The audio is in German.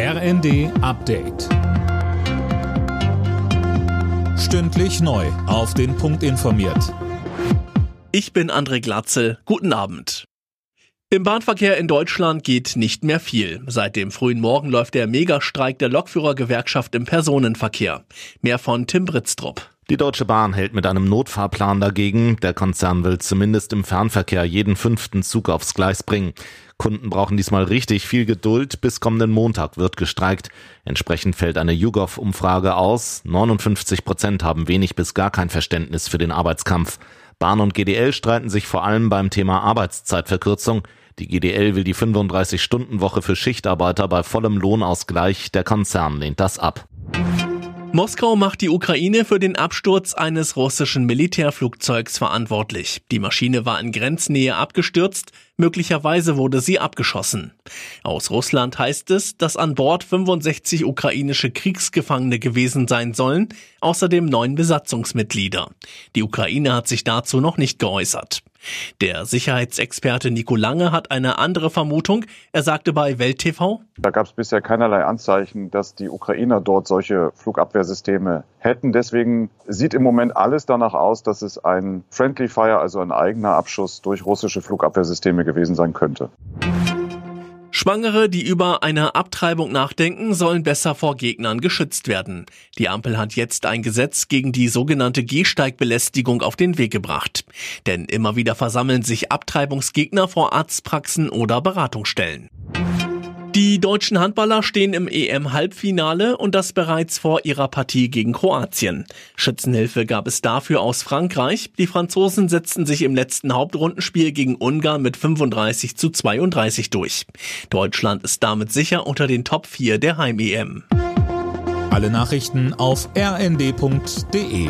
RND Update. Stündlich neu. Auf den Punkt informiert. Ich bin André Glatzel. Guten Abend. Im Bahnverkehr in Deutschland geht nicht mehr viel. Seit dem frühen Morgen läuft der Megastreik der Lokführergewerkschaft im Personenverkehr. Mehr von Tim Britztrup. Die Deutsche Bahn hält mit einem Notfahrplan dagegen. Der Konzern will zumindest im Fernverkehr jeden fünften Zug aufs Gleis bringen. Kunden brauchen diesmal richtig viel Geduld. Bis kommenden Montag wird gestreikt. Entsprechend fällt eine YouGov-Umfrage aus. 59 Prozent haben wenig bis gar kein Verständnis für den Arbeitskampf. Bahn und GDL streiten sich vor allem beim Thema Arbeitszeitverkürzung. Die GDL will die 35-Stunden-Woche für Schichtarbeiter bei vollem Lohnausgleich. Der Konzern lehnt das ab. Moskau macht die Ukraine für den Absturz eines russischen Militärflugzeugs verantwortlich. Die Maschine war in Grenznähe abgestürzt, möglicherweise wurde sie abgeschossen. Aus Russland heißt es, dass an Bord 65 ukrainische Kriegsgefangene gewesen sein sollen, außerdem neun Besatzungsmitglieder. Die Ukraine hat sich dazu noch nicht geäußert. Der Sicherheitsexperte Nico Lange hat eine andere Vermutung. Er sagte bei Welt TV, da gab es bisher keinerlei Anzeichen, dass die Ukrainer dort solche Flugabwehrsysteme hätten. Deswegen sieht im Moment alles danach aus, dass es ein Friendly Fire, also ein eigener Abschuss durch russische Flugabwehrsysteme gewesen sein könnte. Schwangere, die über eine Abtreibung nachdenken, sollen besser vor Gegnern geschützt werden. Die Ampel hat jetzt ein Gesetz gegen die sogenannte Gehsteigbelästigung auf den Weg gebracht. Denn immer wieder versammeln sich Abtreibungsgegner vor Arztpraxen oder Beratungsstellen. Die deutschen Handballer stehen im EM-Halbfinale und das bereits vor ihrer Partie gegen Kroatien. Schützenhilfe gab es dafür aus Frankreich. Die Franzosen setzten sich im letzten Hauptrundenspiel gegen Ungarn mit 35 zu 32 durch. Deutschland ist damit sicher unter den Top 4 der Heim-EM. Alle Nachrichten auf rnd.de